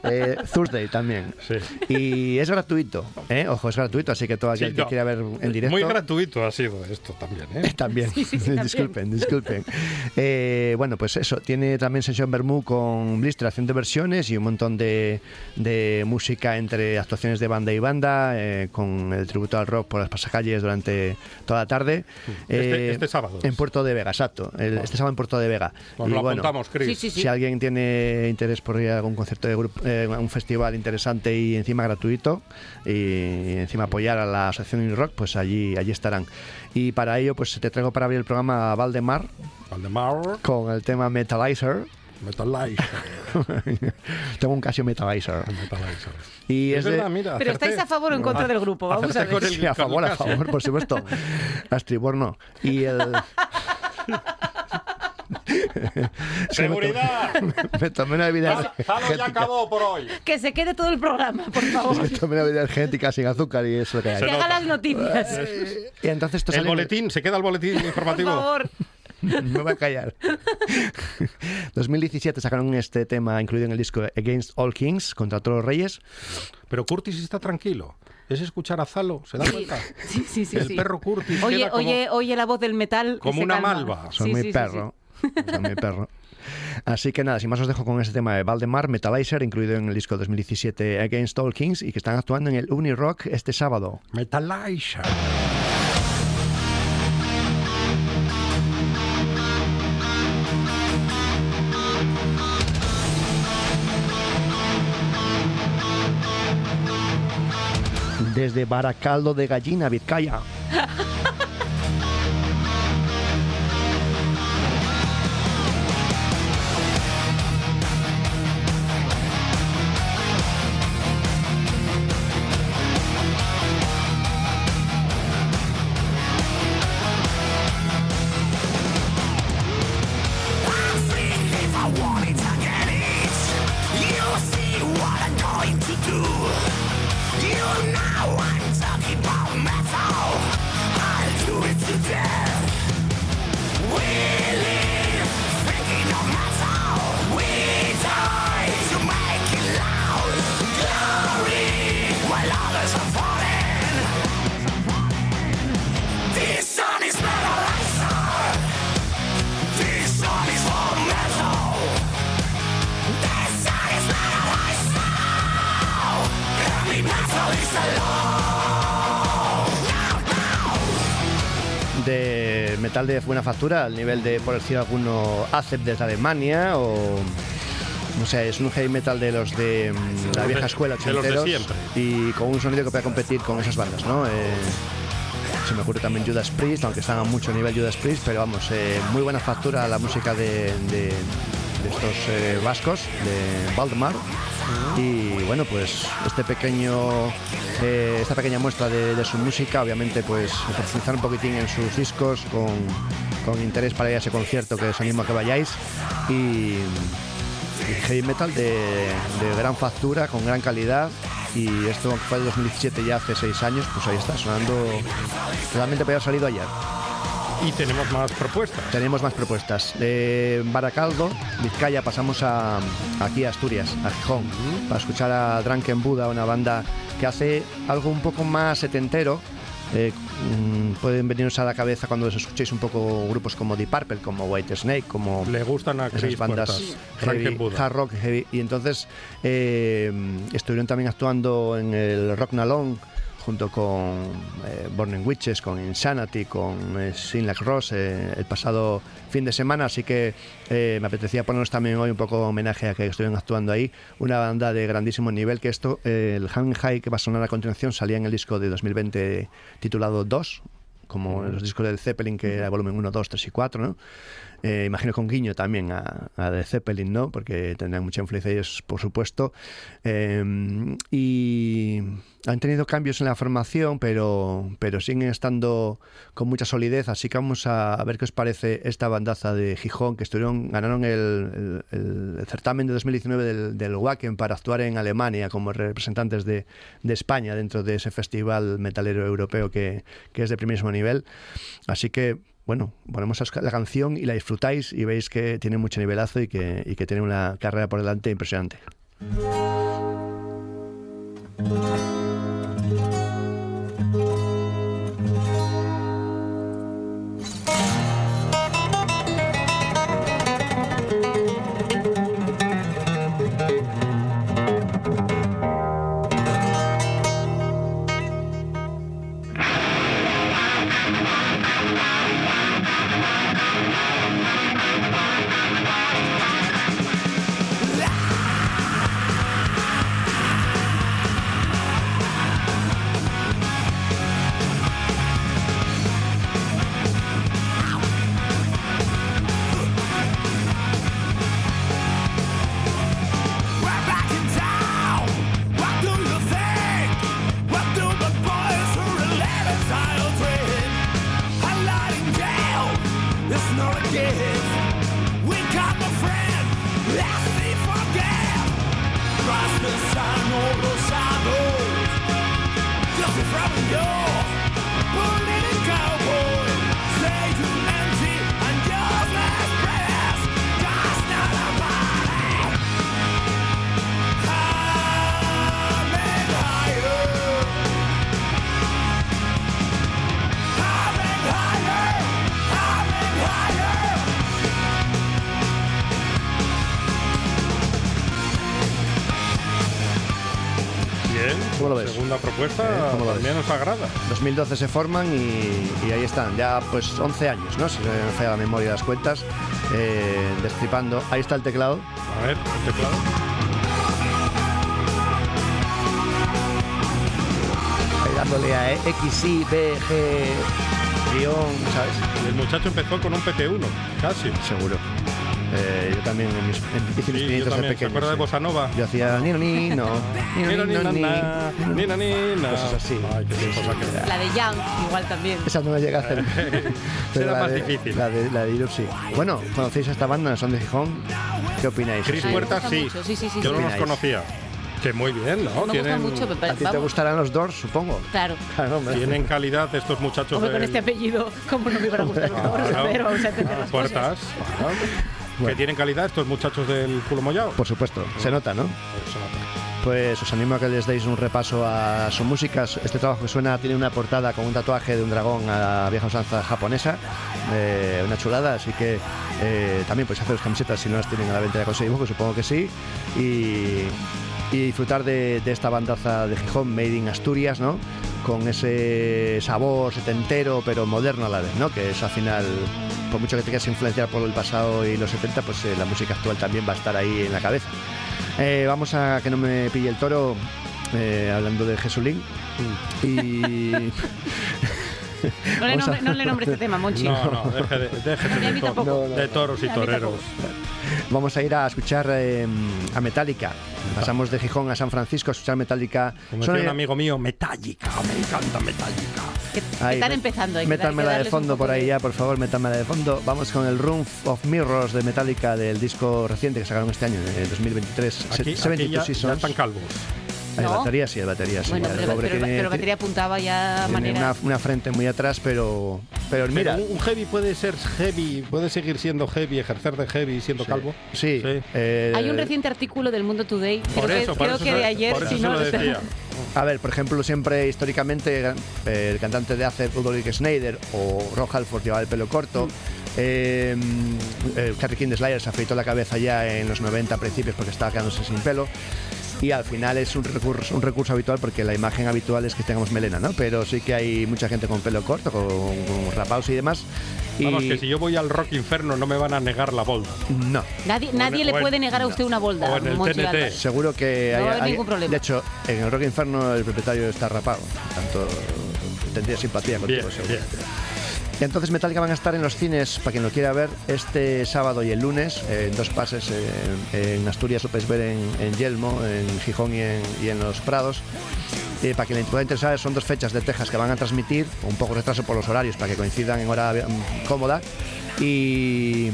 Eh, Thursday también. Sí. Y es gratuito, ¿eh? Ojo, es gratuito, así que todo aquel Sí, que quiera ver en directo. Muy gratuito ha sido esto también, ¿eh? (laughs) También, sí, también. disculpen, disculpen. Eh, bueno, pues eso, tiene también sesión Bermú con Blister haciendo versiones y un montón de, de música entre actuaciones de banda y banda, eh, con el tributo al rock por las pasacalles durante toda la tarde. Este- Eh, este sábado En. Puerto de Vega, exacto. el- este sábado en Puerto de Vega. Nos Y lo bueno, apuntamos, Chris. Sí, sí, sí. si alguien tiene interés por ir a algún concierto de grupo, eh, un festival interesante y encima gratuito, y encima apoyar a la asociación Indie Rock, pues allí, allí estarán. Y para ello, pues te traigo para abrir el programa a Valdemar Valdemar. con el tema Metalizer. Metalizer. (laughs) Tengo un Casio Metalizer. Metalizer. Y Es es de- verdad, mira. Pero estáis a favor o en contra del grupo. Vamos a ver. con el- Sí, a favor, a favor, por supuesto. (laughs) A estribor no. Y el... ¡Seguridad! (laughs) Me tomé una bebida Zalo ya acabó por hoy. Que se quede todo el programa, por favor. Me tomé una bebida energética sin azúcar y eso que hay. Que haga las noticias. Y entonces esto El sale boletín, ¿se queda el boletín Por informativo? favor. (laughs) Me voy a callar. (laughs) 2017 sacaron este tema incluido en el disco Against All Kings, contra todos los reyes. Pero Curtis está tranquilo. Es escuchar a Zalo, ¿se da cuenta? (laughs) Sí, sí, sí. El sí. perro Curtis Oye, como- oye, oye la voz del metal. como una calma. malva. Son Sí, muy sí, perro. Son muy perro. Así que nada, sin más os dejo con este tema de Valdemar, Metalizer, incluido en el disco 2017 Against All Kings y que están actuando en el Unirock este sábado. Metalizer. Desde Baracaldo de Gallina, Vizcaya. (laughs) de metal de buena factura, al nivel de, por decir alguno, Acep desde Alemania o... No sé, es un heavy metal de los de mm, la vieja escuela, de los de ochenteros, siempre. y con un sonido que pueda competir con esas bandas, ¿no? Eh, se me ocurre también Judas Priest, aunque están a mucho nivel Judas Priest, pero vamos, eh, muy buena factura la música de, de, de estos eh, vascos de Valdemar. Y bueno, pues este pequeño, eh, esta pequeña muestra de, de su música, obviamente, pues profundizar un poquitín en sus discos con, con interés para ir a ese concierto que os animo a que vayáis. Y, heavy metal de, de gran factura, con gran calidad. Y esto fue el 2017, ya hace seis años, pues ahí está, sonando. Realmente podía haber salido ayer. Y tenemos más propuestas. Tenemos más propuestas. De Baracaldo, Vizcaya, pasamos a, aquí a Asturias, a Gijón, para escuchar a Drunken Buddha, una banda que hace algo un poco más setentero. Eh, mm, pueden venirnos a la cabeza cuando os escuchéis un poco grupos como Deep Purple, como White Snake, como Le gustan a esas bandas heavy, hard rock heavy. Y entonces eh, estuvieron también actuando en el Rock Nalón junto con eh, Burning Witches, con Insanity, con eh, Sin Like Ross eh, el pasado fin de semana, así que eh, me apetecía ponernos también hoy un poco homenaje a que estuvieron actuando ahí, una banda de grandísimo nivel, que esto, eh, el Hang High que va a sonar a continuación, salía en el disco de 2020 titulado 2, como en los discos del Zeppelin, que era volumen 1, 2, 3 y 4, ¿no? Eh, imagino con guiño también a, a The Zeppelin, ¿no? Porque tendrán mucha influencia ellos, por supuesto. Eh, y han tenido cambios en la formación, pero, pero siguen estando con mucha solidez. Así que vamos a, ver qué os parece esta bandaza de Gijón, que estuvieron, ganaron el certamen de 2019 del, del Wacken para actuar en Alemania como representantes de, de España dentro de ese festival metalero europeo que, que es de primerísimo nivel. Así que bueno, ponemos la canción y la disfrutáis y veis que tiene mucho nivelazo y que, y que tiene una carrera por delante impresionante. Propuesta Eh, ¿cómo lo ves? también nos agrada. 2012 se forman y, y ahí están, ya pues 11 años, ¿no? Si se me falla la memoria de las cuentas, eh, destripando. Ahí está el teclado. A ver, el teclado. Dándole a X, Y, B, G, guion, ¿sabes? El muchacho empezó con un PT1, casi. Seguro. Eh, yo también en mis, en mis Sí, yo pinitos de también. ¿Se pequeño, acuerda de. Bossa Nova? Yo hacía ni no ni (laughs) no, ni no, Ni, ni, ni, no, ni. na. Cosas así. Ay, qué aquellos. La de Young, igual también. Esa no me llega a hacer. (laughs) Será la más de- difícil. La de, la de Europe sí. Bueno, ¿conocéis a esta banda? Son de Gijón. ¿Qué opináis? Chris Sí. Puertas sí. sí, sí, sí, Yo no los conocía. Que muy bien, ¿no? Me gusta mucho, pero ¿A ti te gustarán los Doors, supongo? Claro. (laughs) Claro. Tienen calidad estos muchachos Hombre, con del- este apellido, ¿cómo no me iban a gustar los Doors? A ver, vamos a entender las Puertas. cosas. Que tienen calidad estos muchachos del culo mollado. Por supuesto, se nota, ¿no? Eso no. Pues os animo a que les deis un repaso a su música. Este trabajo que suena tiene una portada con un tatuaje de un dragón a la vieja usanza japonesa, eh, una chulada, así que eh, también podéis haceros camisetas si no las tienen a la venta de conseguimos, que supongo que sí, y, y disfrutar de, de esta bandaza de Gijón, Made in Asturias, ¿no? Con ese sabor setentero pero moderno a la vez, ¿no? Que es al final, por mucho que te quieras influenciar por el pasado y los 70, pues eh, la música actual también va a estar ahí en la cabeza. Eh, vamos a que no me pille el toro eh, hablando de Jesulín. Y. (laughs) (laughs) No le, Vamos a- nombre, no le nombre este tema, Monchi. No, no, deje de, deje Y a mí de, de toros y toreros. (laughs) Vamos a ir a escuchar eh, a Metallica. Pasamos de Gijón a San Francisco a escuchar Metallica. Como Son, decía un eh, amigo mío, Metallica, me encanta Metallica. Que, que Ahí, están empezando. Hay que Métanmela de fondo por ahí ya, por favor, métanmela de fondo. Vamos con el Room of Mirrors de Metallica del disco reciente que sacaron este año, en 2023. Aquí, aquí 72 ya, ya Seasons. están calvos. El No. batería sí, el batería sí. Bueno, el pero, pobre pero- tiene- pero batería apuntaba ya tiene manera. una, una frente muy atrás, pero, pero mira, Pero un, heavy puede ser heavy, puede seguir siendo heavy, ejercer de heavy siendo calvo. sí. eh, Hay un reciente artículo del Mundo Today, Por creo, eso, que, por creo eso que se- de ayer, por si se no lo está- decía. A ver, por ejemplo, siempre históricamente eh, el cantante de Ace, Ulrich Schneider o Ron Halford llevaba el pelo corto. Eh, eh, Kerry King de Slayer se afeitó la cabeza ya en los 90 principios porque estaba quedándose sin pelo. Y al final es un recurso, un recurso habitual porque la imagen habitual es que tengamos melena, ¿no? Pero sí que hay mucha gente con pelo corto, con, con rapados y demás. Y Vamos, que si yo voy al Rock Inferno no me van a negar la bolda. no. Nadie, en- nadie le puede negar a usted una bolda. o en el TNT. Seguro que No hay, va a haber hay- ningún problema. De hecho, en el Rock Inferno el propietario está rapado. Tanto tendría simpatía contigo, Bien, seguro. bien. Entonces Metallica van a estar en los cines, para quien lo quiera ver, este sábado y el lunes, en dos pases. eh, en Asturias lo podéis ver en, Yelmo, en Gijón y en, y en Los Prados. Eh, para quien le pueda interesar, son dos fechas de Texas que van a transmitir, un poco retraso por los horarios para que coincidan en hora mm, cómoda. Y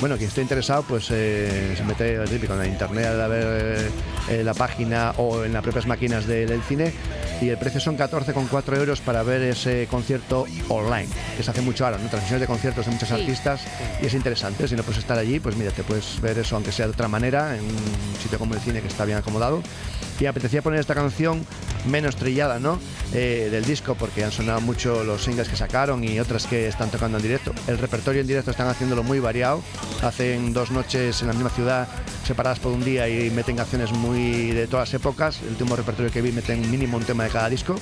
bueno, quien esté interesado, pues eh, se mete típico en la internet a ver eh, la página o en las propias máquinas de- del cine. Y el precio son 14,4 euros para ver ese concierto online, que se hace mucho ahora, ¿no? Transmisiones de conciertos de muchos Sí. artistas y es interesante. Si no puedes estar allí, pues mira, te puedes ver eso, aunque sea de otra manera, en un sitio como el cine que está bien acomodado. Y apetecía poner esta canción menos trillada, ¿no? Eh, del disco, porque han sonado mucho los singles que sacaron y otras que están tocando en directo. El repertorio en directo están haciéndolo muy variado. Hacen dos noches en la misma ciudad, separadas por un día, y meten canciones muy de todas las épocas. El último repertorio que vi meten mínimo un tema de cada disco,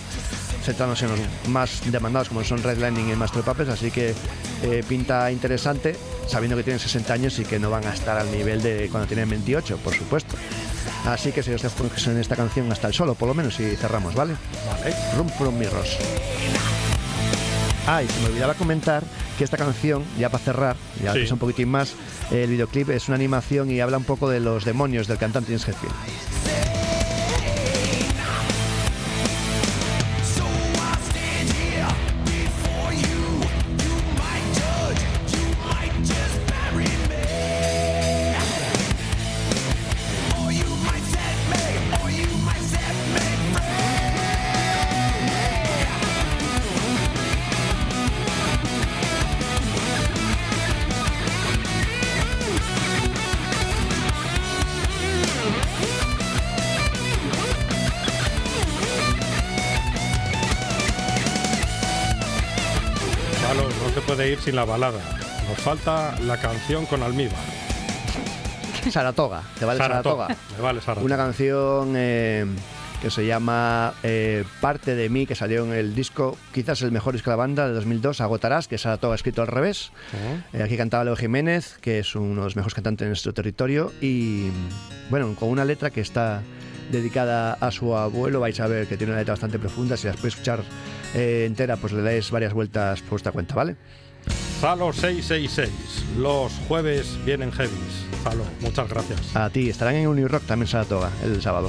centrándose en los más demandados, como son Redlining y Master Puppets. Así que eh, pinta interesante, sabiendo que tienen 60 años y que no van a estar al nivel de cuando tienen 28, por supuesto. Así que si os dejo en esta canción hasta el solo, por lo menos, y cerramos, ¿vale? Vale. Room from Mirrors. Ah, y se me olvidaba comentar que esta canción, ya para cerrar, ya Sí. que es un poquitín más, el videoclip es una animación y habla un poco de los demonios del cantante James Hetfield. Sin la balada. Nos falta la canción con almíbar. Saratoga, ¿te vale Saratoga? Me vale Saratoga. Una canción eh, que se llama eh, Parte de mí, que salió en el disco, quizás el mejor disco de la banda, de 2002, Agotarás, que es Saratoga escrito al revés. Eh, aquí cantaba Leo Jiménez, que es uno de los mejores cantantes de nuestro territorio, y bueno, con una letra que está dedicada a su abuelo, vais a ver que tiene una letra bastante profunda, si las podéis escuchar eh, entera, pues le dais varias vueltas por vuestra cuenta, ¿vale? Zalo 666. Los jueves vienen heavies. Zalo, muchas gracias. A ti, estarán en Unirock también Saratoga el sábado.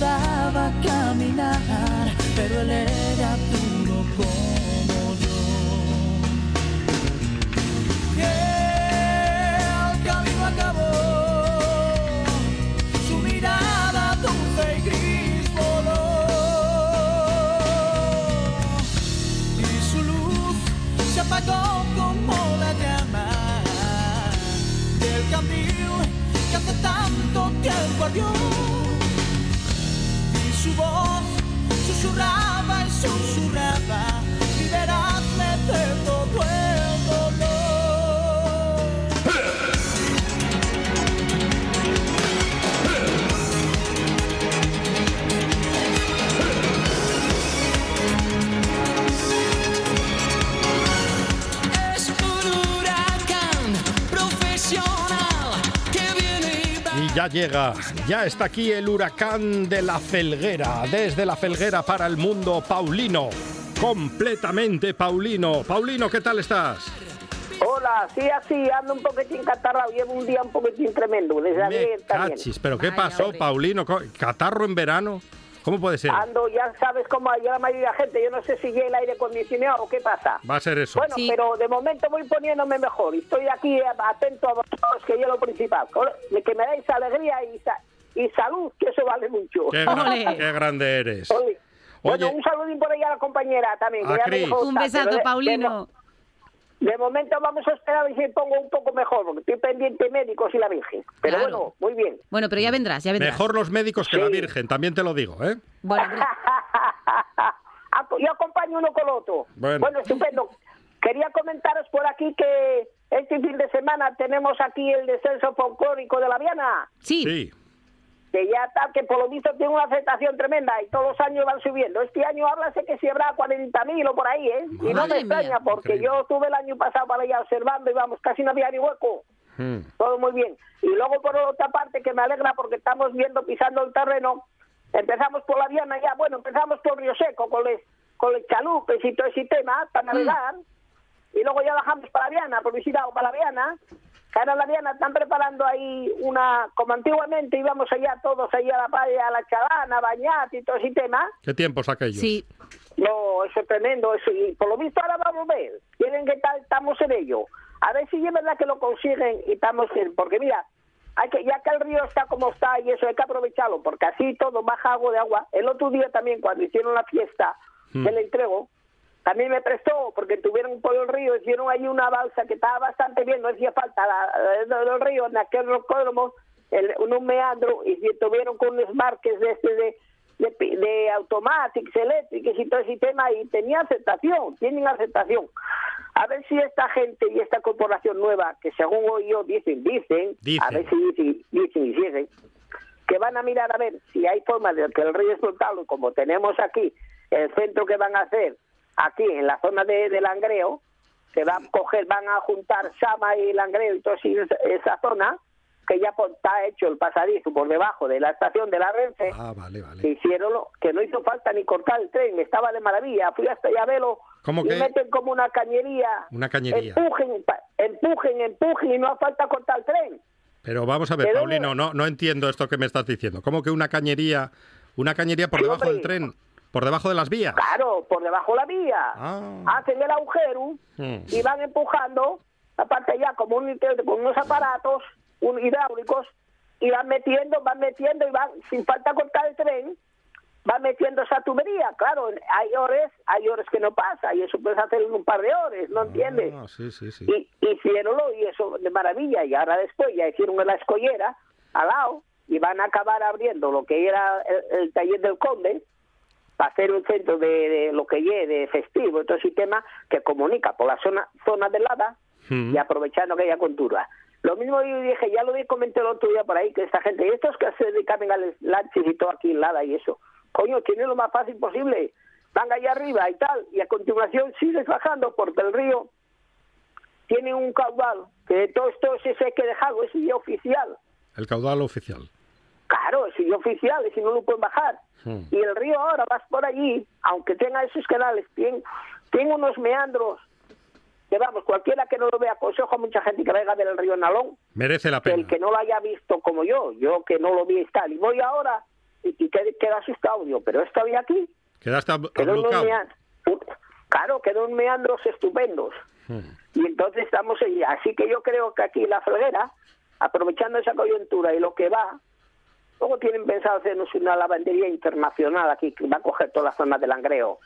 Ayudaba a caminar, ya llega, ya está aquí el huracán de la Felguera, desde la Felguera para el mundo, Paulino, completamente Paulino. Paulino, ¿qué tal estás? Hola, sí, así, ando un poquitín catarrado, llevo un día un poquitín tremendo, desde Me ayer también. cachis, ¿pero qué pasó, Paulino? ¿Catarro en verano? ¿Cómo puede ser? Ando, ya sabes cómo hay la mayoría de la gente, yo no sé si ya el aire acondicionado o qué pasa. Va a ser eso. Bueno, pero de momento voy poniéndome mejor y estoy aquí eh, atento a vosotros, que yo lo principal. Que me dais alegría y, sa- y salud, que eso vale mucho. Qué, gra- qué grande eres. Bueno, un saludín por ahí a la compañera también. que A ya me Cris. dijo Un besazo, pero de- Paulino. De, momento vamos a esperar a ver si pongo un poco mejor, porque estoy pendiente de médicos y la Virgen. Pero Claro. bueno, muy bien. Bueno, pero ya vendrás, ya vendrás. Mejor los médicos que la Virgen, también te lo digo, ¿eh? Bueno, (laughs) Yo acompaño uno con otro. Bueno. estupendo. Quería comentaros por aquí que este fin de semana tenemos aquí el descenso folclórico de la Viana. Sí. Sí. Que ya está, que por lo visto tiene una aceptación tremenda y todos los años van subiendo. Este año háblase que si habrá 40.000 o por ahí, ¿eh? y no me extraña mía. porque yo estuve el año pasado para allá observando y vamos, casi no había ni hueco. Mm. Todo muy bien. Y luego por otra parte que me alegra porque estamos viendo pisando el terreno. Empezamos por la Viana ya, bueno, empezamos por Río Seco con los con los chalupes y todo ese tema para navegar. Y luego ya bajamos para la Viana, por visitar para la Viana. En la Viana están preparando ahí una, como antiguamente íbamos allá todos allá a la playa, a la chalana, a bañar y todo ese tema. ¿Qué tiempos aquellos? sí. No, eso es tremendo, eso. Y por lo visto ahora vamos a ver. Quieren que tal, estamos en ello. A ver si es verdad que lo consiguen y estamos en... Porque mira, hay que ya que el río está como está y eso hay que aprovecharlo, porque así todo baja algo de agua. El otro día también, cuando hicieron la fiesta Hmm. del entrego, también me prestó, porque tuvieron por el río, hicieron ahí una balsa que estaba bastante bien, no hacía falta la, la- del río, en aquel rocódromo, el, un meandro, y se tuvieron con unos marques de este de, de, de automatics, eléctricos y todo ese tema, y tenía aceptación, tienen aceptación. A ver si esta gente y esta corporación nueva, que según hoy yo dicen, dicen, Dicen. a ver si dicen, dicen y siguen, que van a mirar a ver si hay forma de que el río explotarlo, como tenemos aquí, el centro que van a hacer aquí en la zona de, de Langreo, que van a coger, van a juntar Sama y Langreo y toda esa, zona, que ya está hecho el pasadizo por debajo de la estación de la Renfe, Ah, vale, vale. que hicieron lo- que no hizo falta ni cortar el tren, estaba de maravilla, fui hasta allá a verlo ¿Cómo y que? meten como una cañería, Una cañería. empujen, empujen, empujen y no hace falta cortar el tren. Pero vamos a ver, ¿De Paulino, no, no entiendo esto que me estás diciendo. ¿Cómo que una cañería, una cañería por debajo del tren? ¿Por debajo de las vías? Claro, por debajo de la vía. Ah. Hacen el agujero Mm. y van empujando, aparte ya como un, con unos aparatos un, hidráulicos, y van metiendo, van metiendo y van, sin falta cortar el tren, van metiendo esa tubería. Claro, hay horas, hay horas que no pasa, y eso puedes hacer en un par de horas, ¿no entiendes? Ah, sí, sí, sí. y hicieronlo y eso de maravilla y ahora después ya hicieron la escollera al lado y van a acabar abriendo lo que era el, el taller del conde para hacer un centro de, de lo que lleve de festivo todo ese tema que comunica por la zona zona del Lada Mm. y aprovechando aquella cultura lo mismo yo dije ya lo comenté el otro día por ahí que esta gente y estos que se dedican a los lanches y todo aquí en Lada y eso coño tienen lo más fácil posible van allá arriba y tal y a continuación sigues bajando porque el río tiene un caudal que todo esto se hay que dejarlo, es ya oficial. El caudal oficial. Claro, es oficial, y si no lo pueden bajar. Mm. Y el río ahora vas por allí, aunque tenga esos canales, tiene, tiene unos meandros que vamos, cualquiera que no lo vea, aconsejo a mucha gente que venga del río Nalón, Merece la que pena. el que no lo haya visto como yo, yo que no lo vi tal, y voy ahora y, y queda, asustado, digo, pero esta vía aquí, Quedaste ablucado. claro, quedó unos meandros estupendos. Y entonces estamos ahí. Así que yo creo que aquí la Felguera, aprovechando esa coyuntura y lo que va, luego tienen pensado hacernos una lavandería internacional aquí, que va a coger toda la zona del Langreo.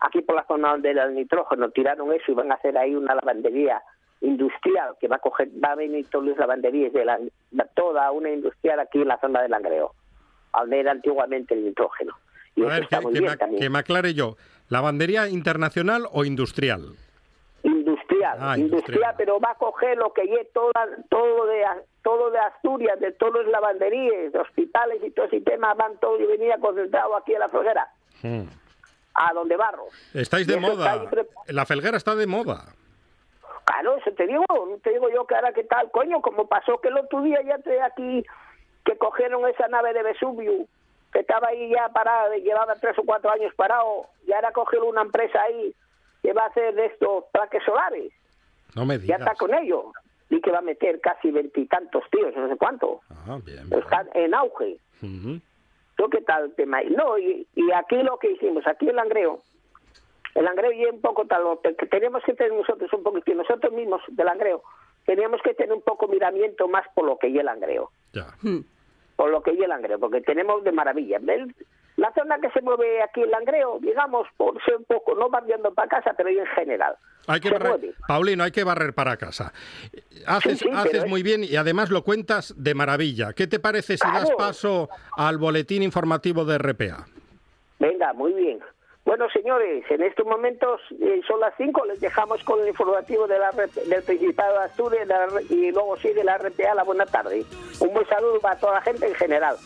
Aquí por la zona donde era el nitrógeno tiraron eso y van a hacer ahí una lavandería industrial que va a coger, va a venir todas las lavanderías de la, toda una industrial aquí en la zona del Langreo, donde era antiguamente el nitrógeno. Y A ver, me, que me aclare yo. ¿Lavandería internacional o industrial? Industrial, Ah, industrial, pero va a coger lo que lleve toda, todo de todo de Asturias, de todos los lavanderías, de hospitales y todo ese tema, van todo y venía concentrado aquí en la frontera, Mm. a donde barros. Estáis de está moda. La felguera está de moda. Claro, eso te digo, te digo yo que ahora qué tal, coño, como pasó que el otro día ya te aquí, que cogieron esa nave de Vesubio, que estaba ahí ya parada, llevaba tres o cuatro años parado, y ahora cogieron una empresa ahí que va a hacer de estos plaques solares, No me ya está con ello, y que va a meter casi veintitantos tíos, no sé cuánto, Ah, bien. están en auge. ¿Tú qué tal el tema? No, y, y aquí lo que hicimos, aquí el Langreo, el Langreo y un poco tal, lo que tenemos que tener nosotros un poquito, nosotros mismos del Langreo, teníamos que tener un poco miramiento más por lo que y el Langreo, Ya. por lo que y el Langreo, porque tenemos de maravilla. La zona que se mueve aquí el Langreo, digamos, por ser un poco, no barriendo para casa, pero en general. Hay que barrer, mueve. Paulino, hay que barrer para casa. Haces, Sí, sí, pero haces es- muy bien y además lo cuentas de maravilla. ¿Qué te parece si das paso al boletín informativo de RPA? Venga, muy bien. Bueno, señores, en estos momentos eh, son las 5, les dejamos con el informativo de la, RP del Principado de Asturias y luego sigue la RPA, la buena tarde. Un buen saludo para toda la gente en general.